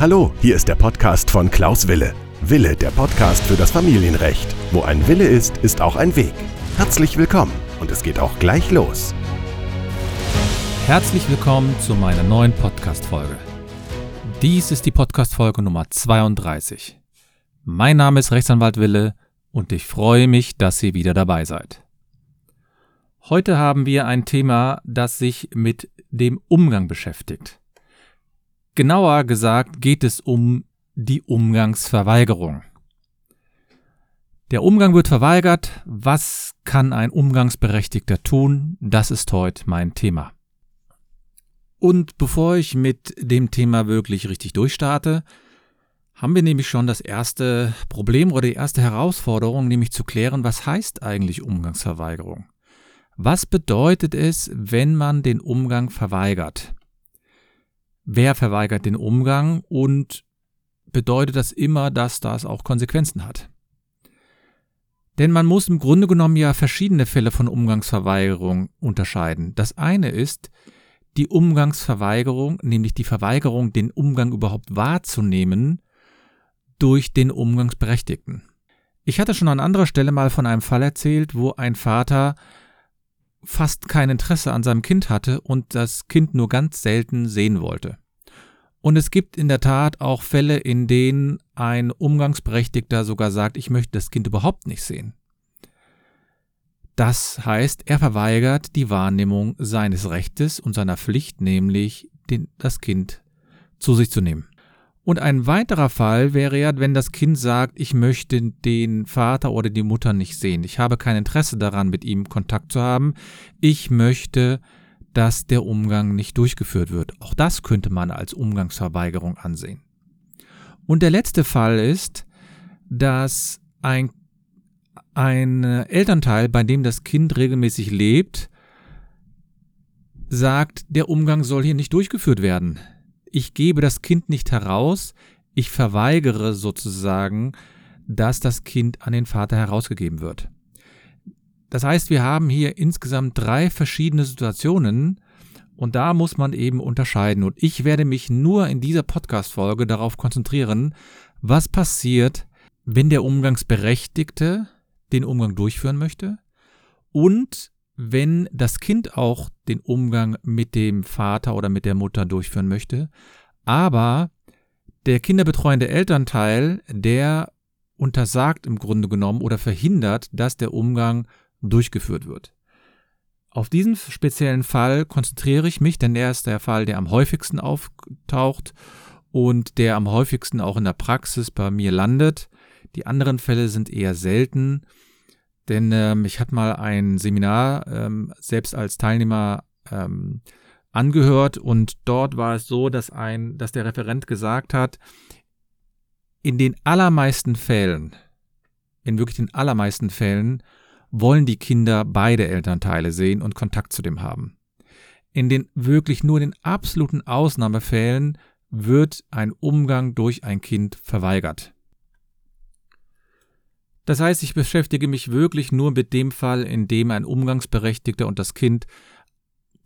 Hallo, hier ist der Podcast von Klaus Wille. Wille, der Podcast für das Familienrecht. Wo ein Wille ist, ist auch ein Weg. Herzlich willkommen und es geht auch gleich los. Herzlich willkommen zu meiner neuen Podcast-Folge. Dies ist die Podcast-Folge Nummer 32. Mein Name ist Rechtsanwalt Wille und ich freue mich, dass ihr wieder dabei seid. Heute haben wir ein Thema, das sich mit dem Umgang beschäftigt. Genauer gesagt geht es um die Umgangsverweigerung. Der Umgang wird verweigert. Was kann ein Umgangsberechtigter tun? Das ist heute mein Thema. Und bevor ich mit dem Thema wirklich richtig durchstarte, haben wir nämlich schon das erste Problem oder die erste Herausforderung, nämlich zu klären, was heißt eigentlich Umgangsverweigerung? Was bedeutet es, wenn man den Umgang verweigert? Wer verweigert den Umgang und bedeutet das immer, dass das auch Konsequenzen hat. Denn man muss im Grunde genommen ja verschiedene Fälle von Umgangsverweigerung unterscheiden. Das eine ist die Umgangsverweigerung, nämlich die Verweigerung, den Umgang überhaupt wahrzunehmen durch den Umgangsberechtigten. Ich hatte schon an anderer Stelle mal von einem Fall erzählt, wo ein Vater fast kein Interesse an seinem Kind hatte und das Kind nur ganz selten sehen wollte. Und es gibt in der Tat auch Fälle, in denen ein Umgangsberechtigter sogar sagt, ich möchte das Kind überhaupt nicht sehen. Das heißt, er verweigert die Wahrnehmung seines Rechtes und seiner Pflicht, nämlich den, das Kind zu sich zu nehmen. Und ein weiterer Fall wäre ja, wenn das Kind sagt, ich möchte den Vater oder die Mutter nicht sehen. Ich habe kein Interesse daran, mit ihm Kontakt zu haben. Ich möchte, dass der Umgang nicht durchgeführt wird. Auch das könnte man als Umgangsverweigerung ansehen. Und der letzte Fall ist, dass ein, ein Elternteil, bei dem das Kind regelmäßig lebt, sagt, der Umgang soll hier nicht durchgeführt werden ich gebe das Kind nicht heraus, ich verweigere sozusagen, dass das Kind an den Vater herausgegeben wird. Das heißt, wir haben hier insgesamt drei verschiedene Situationen und da muss man eben unterscheiden. Und ich werde mich nur in dieser Podcast-Folge darauf konzentrieren, was passiert, wenn der Umgangsberechtigte den Umgang durchführen möchte und wenn das Kind auch den Umgang mit dem Vater oder mit der Mutter durchführen möchte, aber der kinderbetreuende Elternteil, der untersagt im Grunde genommen oder verhindert, dass der Umgang durchgeführt wird. Auf diesen speziellen Fall konzentriere ich mich, denn er ist der Fall, der am häufigsten auftaucht und der am häufigsten auch in der Praxis bei mir landet. Die anderen Fälle sind eher selten denn ähm, ich hatte mal ein Seminar ähm, selbst als Teilnehmer ähm, angehört und dort war es so, dass ein, dass der Referent gesagt hat, in den allermeisten Fällen, in wirklich den allermeisten Fällen, wollen die Kinder beide Elternteile sehen und Kontakt zu dem haben. In den wirklich nur den absoluten Ausnahmefällen wird ein Umgang durch ein Kind verweigert. Das heißt, ich beschäftige mich wirklich nur mit dem Fall, in dem ein Umgangsberechtigter und das Kind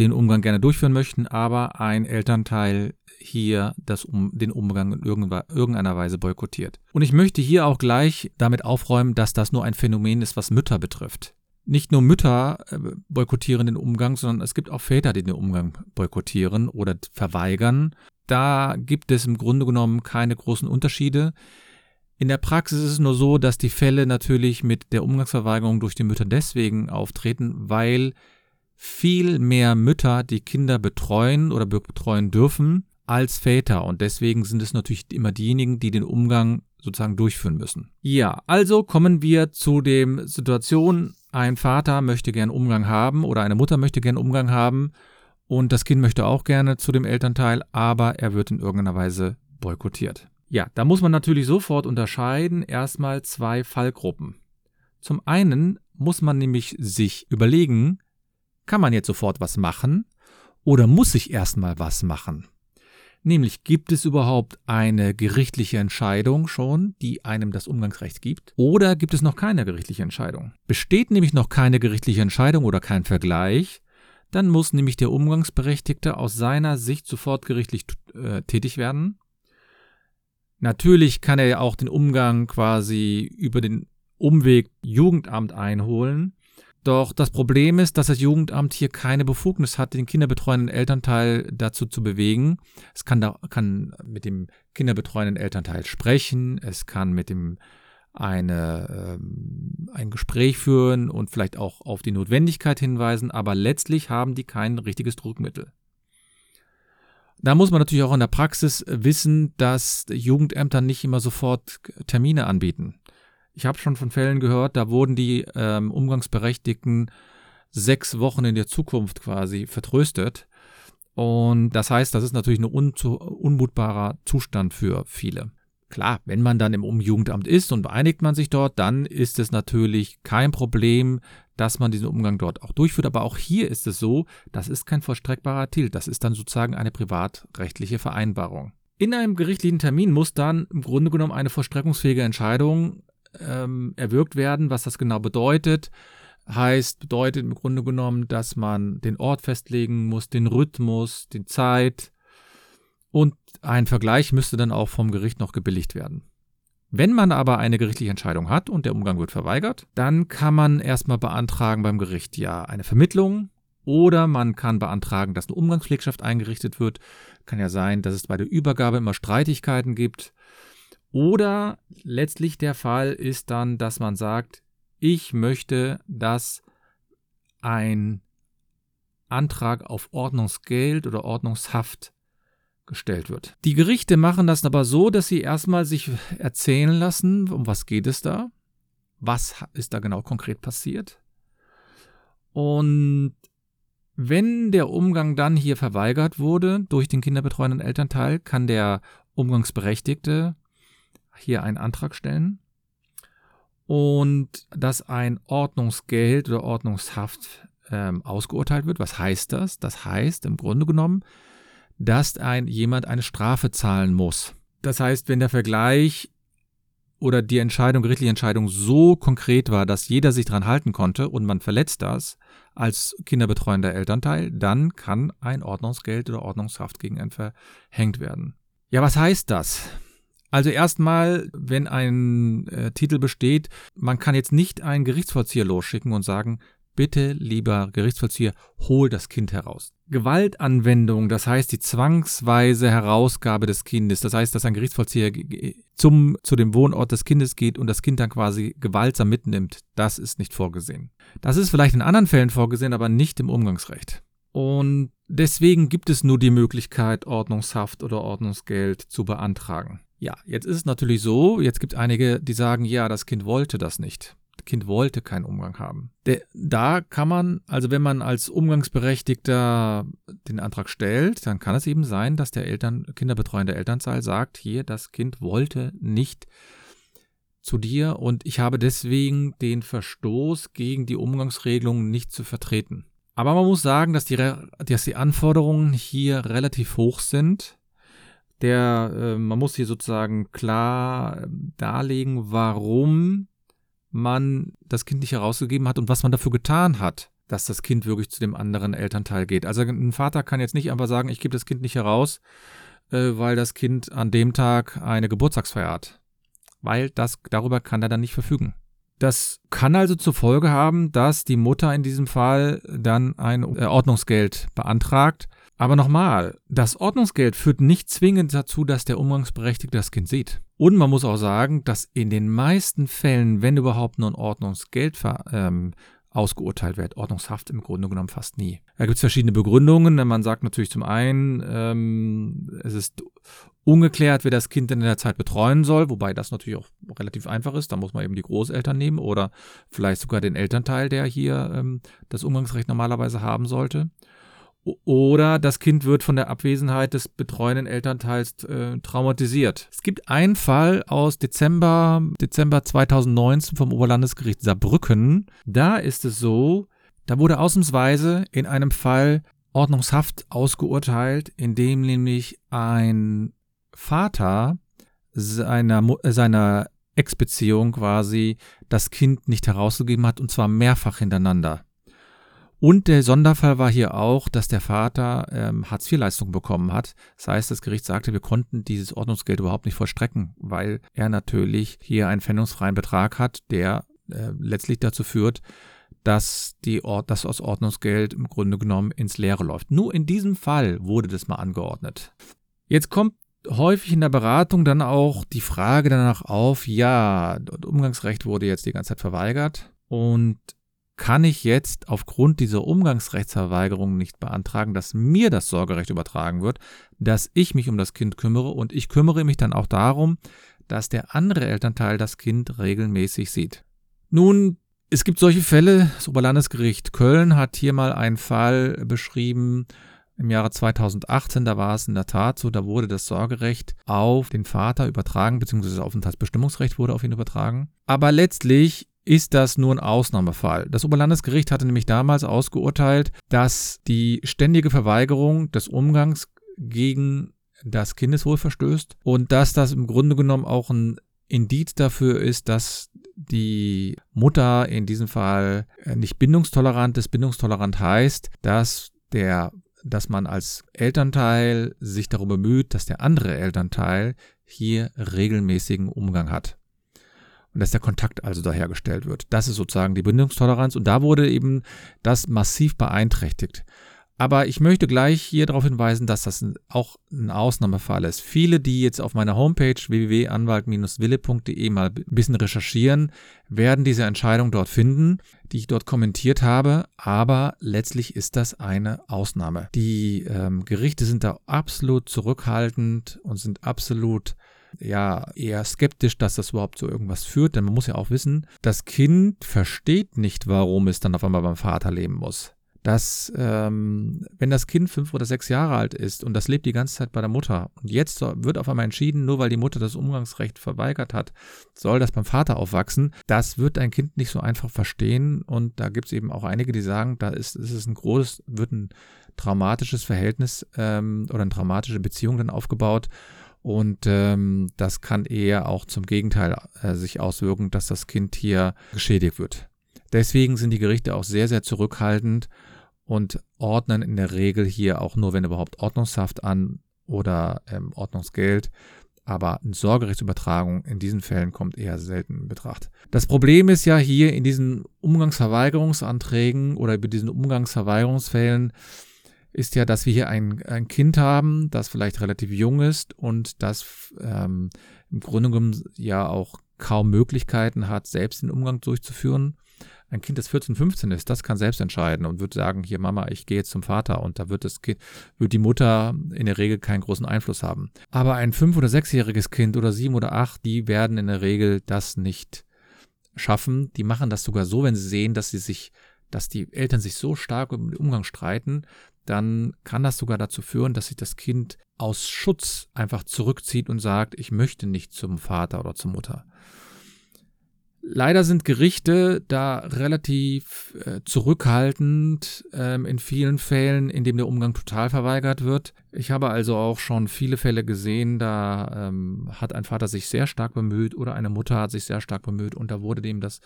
den Umgang gerne durchführen möchten, aber ein Elternteil hier das um, den Umgang in irgendeiner Weise boykottiert. Und ich möchte hier auch gleich damit aufräumen, dass das nur ein Phänomen ist, was Mütter betrifft. Nicht nur Mütter äh, boykottieren den Umgang, sondern es gibt auch Väter, die den Umgang boykottieren oder verweigern. Da gibt es im Grunde genommen keine großen Unterschiede. In der Praxis ist es nur so, dass die Fälle natürlich mit der Umgangsverweigerung durch die Mütter deswegen auftreten, weil viel mehr Mütter die Kinder betreuen oder betreuen dürfen als Väter. Und deswegen sind es natürlich immer diejenigen, die den Umgang sozusagen durchführen müssen. Ja, also kommen wir zu dem Situation, ein Vater möchte gern Umgang haben oder eine Mutter möchte gern Umgang haben und das Kind möchte auch gerne zu dem Elternteil, aber er wird in irgendeiner Weise boykottiert. Ja, da muss man natürlich sofort unterscheiden erstmal zwei Fallgruppen. Zum einen muss man nämlich sich überlegen, kann man jetzt sofort was machen oder muss ich erstmal was machen? Nämlich gibt es überhaupt eine gerichtliche Entscheidung schon, die einem das Umgangsrecht gibt, oder gibt es noch keine gerichtliche Entscheidung? Besteht nämlich noch keine gerichtliche Entscheidung oder kein Vergleich, dann muss nämlich der Umgangsberechtigte aus seiner Sicht sofort gerichtlich äh, tätig werden Natürlich kann er ja auch den Umgang quasi über den Umweg Jugendamt einholen. Doch das Problem ist, dass das Jugendamt hier keine Befugnis hat, den kinderbetreuenden Elternteil dazu zu bewegen. Es kann, da, kann mit dem kinderbetreuenden Elternteil sprechen, es kann mit dem eine, ähm, ein Gespräch führen und vielleicht auch auf die Notwendigkeit hinweisen, aber letztlich haben die kein richtiges Druckmittel. Da muss man natürlich auch in der Praxis wissen, dass Jugendämter nicht immer sofort Termine anbieten. Ich habe schon von Fällen gehört, da wurden die ähm, Umgangsberechtigten sechs Wochen in der Zukunft quasi vertröstet. Und das heißt, das ist natürlich ein unmutbarer Zustand für viele. Klar, wenn man dann im Umjugendamt ist und beeinigt man sich dort, dann ist es natürlich kein Problem, dass man diesen Umgang dort auch durchführt. Aber auch hier ist es so, das ist kein vollstreckbarer Til. Das ist dann sozusagen eine privatrechtliche Vereinbarung. In einem gerichtlichen Termin muss dann im Grunde genommen eine vollstreckungsfähige Entscheidung ähm, erwirkt werden. Was das genau bedeutet, heißt, bedeutet im Grunde genommen, dass man den Ort festlegen muss, den Rhythmus, die Zeit, und ein Vergleich müsste dann auch vom Gericht noch gebilligt werden. Wenn man aber eine gerichtliche Entscheidung hat und der Umgang wird verweigert, dann kann man erstmal beantragen beim Gericht ja eine Vermittlung oder man kann beantragen, dass eine Umgangspflegschaft eingerichtet wird. Kann ja sein, dass es bei der Übergabe immer Streitigkeiten gibt. Oder letztlich der Fall ist dann, dass man sagt, ich möchte, dass ein Antrag auf Ordnungsgeld oder Ordnungshaft gestellt wird. Die Gerichte machen das aber so, dass sie erstmal sich erzählen lassen, um was geht es da, was ist da genau konkret passiert. Und wenn der Umgang dann hier verweigert wurde durch den kinderbetreuenden Elternteil, kann der Umgangsberechtigte hier einen Antrag stellen und dass ein Ordnungsgeld oder Ordnungshaft ähm, ausgeurteilt wird. Was heißt das? Das heißt im Grunde genommen, dass ein, jemand eine Strafe zahlen muss. Das heißt, wenn der Vergleich oder die Entscheidung, gerichtliche Entscheidung so konkret war, dass jeder sich dran halten konnte und man verletzt das als kinderbetreuender Elternteil, dann kann ein Ordnungsgeld oder Ordnungshaft gegen einen verhängt werden. Ja, was heißt das? Also erstmal, wenn ein äh, Titel besteht, man kann jetzt nicht einen Gerichtsvollzieher losschicken und sagen, bitte, lieber Gerichtsvollzieher, hol das Kind heraus. Gewaltanwendung, das heißt die zwangsweise Herausgabe des Kindes, das heißt, dass ein Gerichtsvollzieher zum, zu dem Wohnort des Kindes geht und das Kind dann quasi gewaltsam mitnimmt, das ist nicht vorgesehen. Das ist vielleicht in anderen Fällen vorgesehen, aber nicht im Umgangsrecht. Und deswegen gibt es nur die Möglichkeit, Ordnungshaft oder Ordnungsgeld zu beantragen. Ja, jetzt ist es natürlich so, jetzt gibt es einige, die sagen, ja, das Kind wollte das nicht. Kind wollte keinen Umgang haben. Da kann man, also wenn man als Umgangsberechtigter den Antrag stellt, dann kann es eben sein, dass der Eltern, kinderbetreuende Elternteil sagt, hier, das Kind wollte nicht zu dir und ich habe deswegen den Verstoß gegen die Umgangsregelungen nicht zu vertreten. Aber man muss sagen, dass die, dass die Anforderungen hier relativ hoch sind. Der, äh, man muss hier sozusagen klar darlegen, warum man das Kind nicht herausgegeben hat und was man dafür getan hat, dass das Kind wirklich zu dem anderen Elternteil geht. Also ein Vater kann jetzt nicht einfach sagen, ich gebe das Kind nicht heraus, äh, weil das Kind an dem Tag eine Geburtstagsfeier hat. Weil das, darüber kann er dann nicht verfügen. Das kann also zur Folge haben, dass die Mutter in diesem Fall dann ein äh, Ordnungsgeld beantragt. Aber nochmal, das Ordnungsgeld führt nicht zwingend dazu, dass der Umgangsberechtigte das Kind sieht. Und man muss auch sagen, dass in den meisten Fällen, wenn überhaupt nur ein Ordnungsgeld ähm, ausgeurteilt wird, Ordnungshaft im Grunde genommen fast nie. Da gibt es verschiedene Begründungen. Man sagt natürlich zum einen, ähm, es ist ungeklärt, wer das Kind in der Zeit betreuen soll, wobei das natürlich auch relativ einfach ist. Da muss man eben die Großeltern nehmen oder vielleicht sogar den Elternteil, der hier ähm, das Umgangsrecht normalerweise haben sollte. Oder das Kind wird von der Abwesenheit des betreuenden Elternteils äh, traumatisiert. Es gibt einen Fall aus Dezember, Dezember 2019 vom Oberlandesgericht Saarbrücken. Da ist es so, da wurde ausnahmsweise in einem Fall Ordnungshaft ausgeurteilt, in dem nämlich ein Vater seiner, seiner Ex-Beziehung quasi das Kind nicht herausgegeben hat und zwar mehrfach hintereinander. Und der Sonderfall war hier auch, dass der Vater ähm, Hartz-IV-Leistung bekommen hat. Das heißt, das Gericht sagte, wir konnten dieses Ordnungsgeld überhaupt nicht vollstrecken, weil er natürlich hier einen pfändungsfreien Betrag hat, der äh, letztlich dazu führt, dass die dass das Ordnungsgeld im Grunde genommen ins Leere läuft. Nur in diesem Fall wurde das mal angeordnet. Jetzt kommt häufig in der Beratung dann auch die Frage danach auf, ja, Umgangsrecht wurde jetzt die ganze Zeit verweigert und kann ich jetzt aufgrund dieser Umgangsrechtsverweigerung nicht beantragen, dass mir das Sorgerecht übertragen wird, dass ich mich um das Kind kümmere und ich kümmere mich dann auch darum, dass der andere Elternteil das Kind regelmäßig sieht. Nun, es gibt solche Fälle, das Oberlandesgericht Köln hat hier mal einen Fall beschrieben, im Jahre 2018, da war es in der Tat so, da wurde das Sorgerecht auf den Vater übertragen, beziehungsweise das Aufenthaltsbestimmungsrecht wurde auf ihn übertragen. Aber letztlich ist das nur ein Ausnahmefall. Das Oberlandesgericht hatte nämlich damals ausgeurteilt, dass die ständige Verweigerung des Umgangs gegen das Kindeswohl verstößt und dass das im Grunde genommen auch ein Indiz dafür ist, dass die Mutter in diesem Fall nicht bindungstolerant ist. Bindungstolerant heißt, dass der dass man als Elternteil sich darum bemüht, dass der andere Elternteil hier regelmäßigen Umgang hat und dass der Kontakt also da hergestellt wird. Das ist sozusagen die Bindungstoleranz und da wurde eben das massiv beeinträchtigt. Aber ich möchte gleich hier darauf hinweisen, dass das auch ein Ausnahmefall ist. Viele, die jetzt auf meiner Homepage www.anwalt-wille.de mal ein bisschen recherchieren, werden diese Entscheidung dort finden, die ich dort kommentiert habe. Aber letztlich ist das eine Ausnahme. Die ähm, Gerichte sind da absolut zurückhaltend und sind absolut ja eher skeptisch, dass das überhaupt zu irgendwas führt, denn man muss ja auch wissen, das Kind versteht nicht, warum es dann auf einmal beim Vater leben muss. Dass, ähm, wenn das Kind fünf oder sechs Jahre alt ist und das lebt die ganze Zeit bei der Mutter und jetzt wird auf einmal entschieden, nur weil die Mutter das Umgangsrecht verweigert hat, soll das beim Vater aufwachsen, das wird ein Kind nicht so einfach verstehen und da gibt es eben auch einige, die sagen, da ist, ist es ein großes, wird ein traumatisches Verhältnis ähm, oder eine traumatische Beziehung dann aufgebaut und ähm, das kann eher auch zum Gegenteil äh, sich auswirken, dass das Kind hier geschädigt wird. Deswegen sind die Gerichte auch sehr, sehr zurückhaltend und ordnen in der Regel hier auch nur, wenn überhaupt, Ordnungshaft an oder ähm, Ordnungsgeld. Aber eine Sorgerechtsübertragung in diesen Fällen kommt eher selten in Betracht. Das Problem ist ja hier in diesen Umgangsverweigerungsanträgen oder über diesen Umgangsverweigerungsfällen, ist ja, dass wir hier ein, ein Kind haben, das vielleicht relativ jung ist und das ähm, im Grunde genommen ja auch kaum Möglichkeiten hat, selbst den Umgang durchzuführen. Ein Kind, das 14, 15 ist, das kann selbst entscheiden und wird sagen, hier Mama, ich gehe jetzt zum Vater und da wird das Kind, wird die Mutter in der Regel keinen großen Einfluss haben. Aber ein fünf- oder sechsjähriges Kind oder sieben oder acht, die werden in der Regel das nicht schaffen. Die machen das sogar so, wenn sie sehen, dass sie sich, dass die Eltern sich so stark um den Umgang streiten, dann kann das sogar dazu führen, dass sich das Kind aus Schutz einfach zurückzieht und sagt, ich möchte nicht zum Vater oder zur Mutter. Leider sind Gerichte da relativ äh, zurückhaltend ähm, in vielen Fällen, in dem der Umgang total verweigert wird. Ich habe also auch schon viele Fälle gesehen, da ähm, hat ein Vater sich sehr stark bemüht oder eine Mutter hat sich sehr stark bemüht und da wurde dem das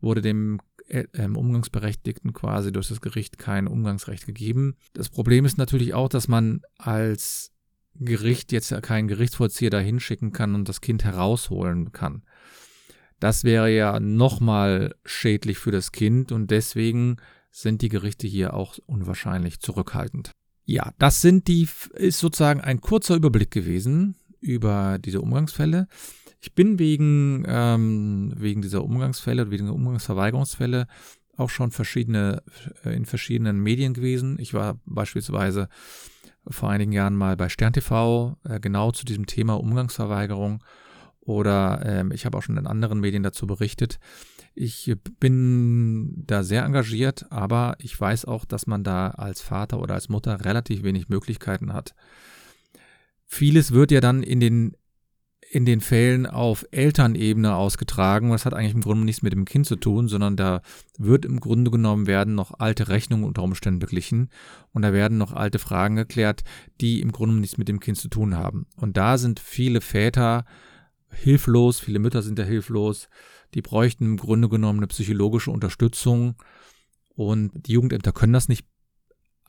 wurde dem ähm, Umgangsberechtigten quasi durch das Gericht kein Umgangsrecht gegeben. Das Problem ist natürlich auch, dass man als Gericht jetzt keinen Gerichtsvollzieher da hinschicken kann und das Kind herausholen kann. Das wäre ja nochmal schädlich für das Kind und deswegen sind die Gerichte hier auch unwahrscheinlich zurückhaltend. Ja, das sind die, ist sozusagen ein kurzer Überblick gewesen über diese Umgangsfälle. Ich bin wegen, ähm, wegen dieser Umgangsfälle, wegen der Umgangsverweigerungsfälle auch schon verschiedene, äh, in verschiedenen Medien gewesen. Ich war beispielsweise vor einigen Jahren mal bei Stern TV, äh, genau zu diesem Thema Umgangsverweigerung. Oder ähm, ich habe auch schon in anderen Medien dazu berichtet. Ich bin da sehr engagiert, aber ich weiß auch, dass man da als Vater oder als Mutter relativ wenig Möglichkeiten hat. Vieles wird ja dann in den in den Fällen auf Elternebene ausgetragen. Das hat eigentlich im Grunde nichts mit dem Kind zu tun, sondern da wird im Grunde genommen werden noch alte Rechnungen unter Umständen beglichen und da werden noch alte Fragen geklärt, die im Grunde nichts mit dem Kind zu tun haben. Und da sind viele Väter hilflos, viele Mütter sind da hilflos, die bräuchten im Grunde genommen eine psychologische Unterstützung Und die Jugendämter können das nicht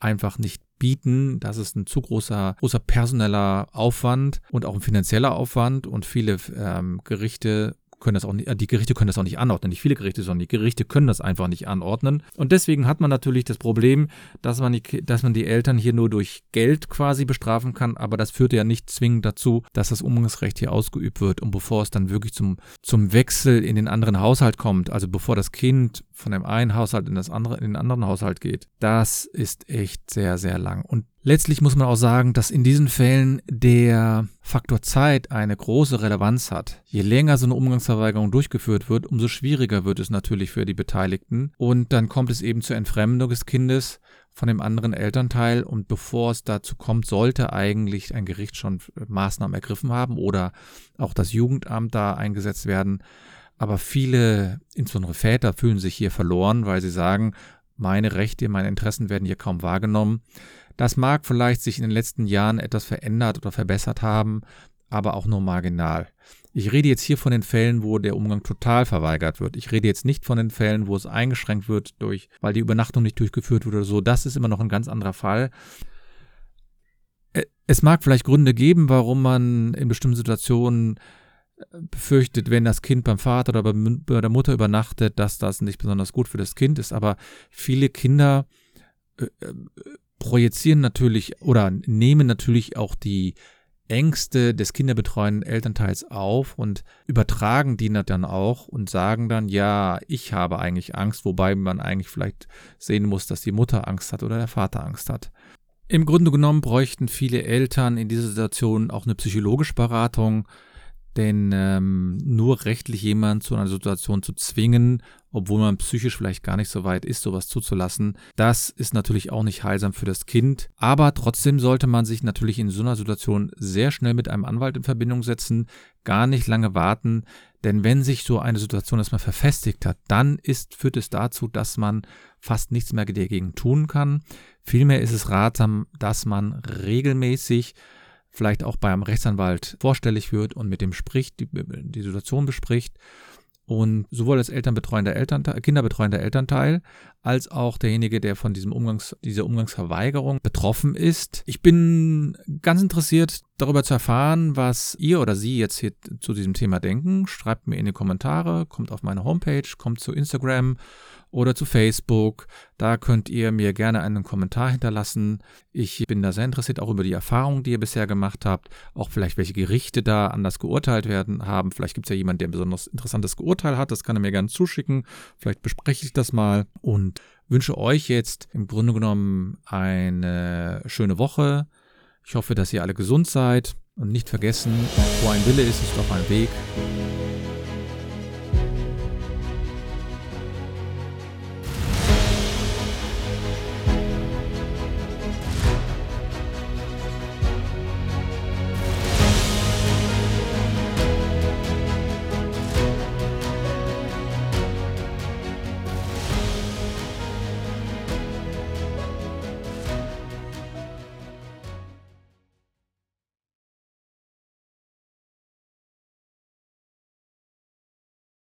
einfach nicht bieten. Das ist ein zu großer, großer personeller Aufwand und auch ein finanzieller Aufwand und viele ähm, Gerichte können das auch nicht, äh, die Gerichte können das auch nicht anordnen. Nicht viele Gerichte, sondern die Gerichte können das einfach nicht anordnen. Und deswegen hat man natürlich das Problem, dass man die, dass man die Eltern hier nur durch Geld quasi bestrafen kann, aber das führt ja nicht zwingend dazu, dass das Umgangsrecht hier ausgeübt wird. Und bevor es dann wirklich zum, zum Wechsel in den anderen Haushalt kommt, also bevor das Kind von dem einen Haushalt in das andere, in den anderen Haushalt geht, das ist echt sehr, sehr lang. Und Letztlich muss man auch sagen, dass in diesen Fällen der Faktor Zeit eine große Relevanz hat. Je länger so eine Umgangsverweigerung durchgeführt wird, umso schwieriger wird es natürlich für die Beteiligten. Und dann kommt es eben zur Entfremdung des Kindes von dem anderen Elternteil. Und bevor es dazu kommt, sollte eigentlich ein Gericht schon Maßnahmen ergriffen haben oder auch das Jugendamt da eingesetzt werden. Aber viele, insbesondere Väter, fühlen sich hier verloren, weil sie sagen, meine Rechte, meine Interessen werden hier kaum wahrgenommen. Das mag vielleicht sich in den letzten Jahren etwas verändert oder verbessert haben, aber auch nur marginal. Ich rede jetzt hier von den Fällen, wo der Umgang total verweigert wird. Ich rede jetzt nicht von den Fällen, wo es eingeschränkt wird durch, weil die Übernachtung nicht durchgeführt wird oder so. Das ist immer noch ein ganz anderer Fall. Es mag vielleicht Gründe geben, warum man in bestimmten Situationen äh, befürchtet, wenn das Kind beim Vater oder bei der Mutter übernachtet, dass das nicht besonders gut für das Kind ist. Aber viele Kinder äh, äh, projizieren natürlich oder nehmen natürlich auch die Ängste des kinderbetreuenden Elternteils auf und übertragen die dann auch und sagen dann, ja, ich habe eigentlich Angst, wobei man eigentlich vielleicht sehen muss, dass die Mutter Angst hat oder der Vater Angst hat. Im Grunde genommen bräuchten viele Eltern in dieser Situation auch eine psychologische Beratung, denn ähm, nur rechtlich jemand zu einer Situation zu zwingen, obwohl man psychisch vielleicht gar nicht so weit ist, sowas zuzulassen, das ist natürlich auch nicht heilsam für das Kind. Aber trotzdem sollte man sich natürlich in so einer Situation sehr schnell mit einem Anwalt in Verbindung setzen, gar nicht lange warten, denn wenn sich so eine Situation erstmal verfestigt hat, dann ist, führt es dazu, dass man fast nichts mehr dagegen tun kann. Vielmehr ist es ratsam, dass man regelmäßig vielleicht auch beim Rechtsanwalt vorstellig wird und mit dem spricht, die, die Situation bespricht. Und sowohl als Elternbetreuender Elternteil, kinderbetreuender Elternteil als auch derjenige, der von diesem Umgangs, dieser Umgangsverweigerung betroffen ist. Ich bin ganz interessiert, darüber zu erfahren, was ihr oder Sie jetzt hier zu diesem Thema denken. Schreibt mir in die Kommentare, kommt auf meine Homepage, kommt zu Instagram oder zu Facebook. Da könnt ihr mir gerne einen Kommentar hinterlassen. Ich bin da sehr interessiert auch über die Erfahrungen, die ihr bisher gemacht habt. Auch vielleicht, welche Gerichte da anders geurteilt werden haben. Vielleicht gibt es ja jemanden, der ein besonders interessantes Geurteil hat. Das kann er mir gerne zuschicken. Vielleicht bespreche ich das mal und wünsche euch jetzt im Grunde genommen eine schöne Woche. Ich hoffe, dass ihr alle gesund seid und nicht vergessen, wo ein Wille ist, ist doch ein Weg.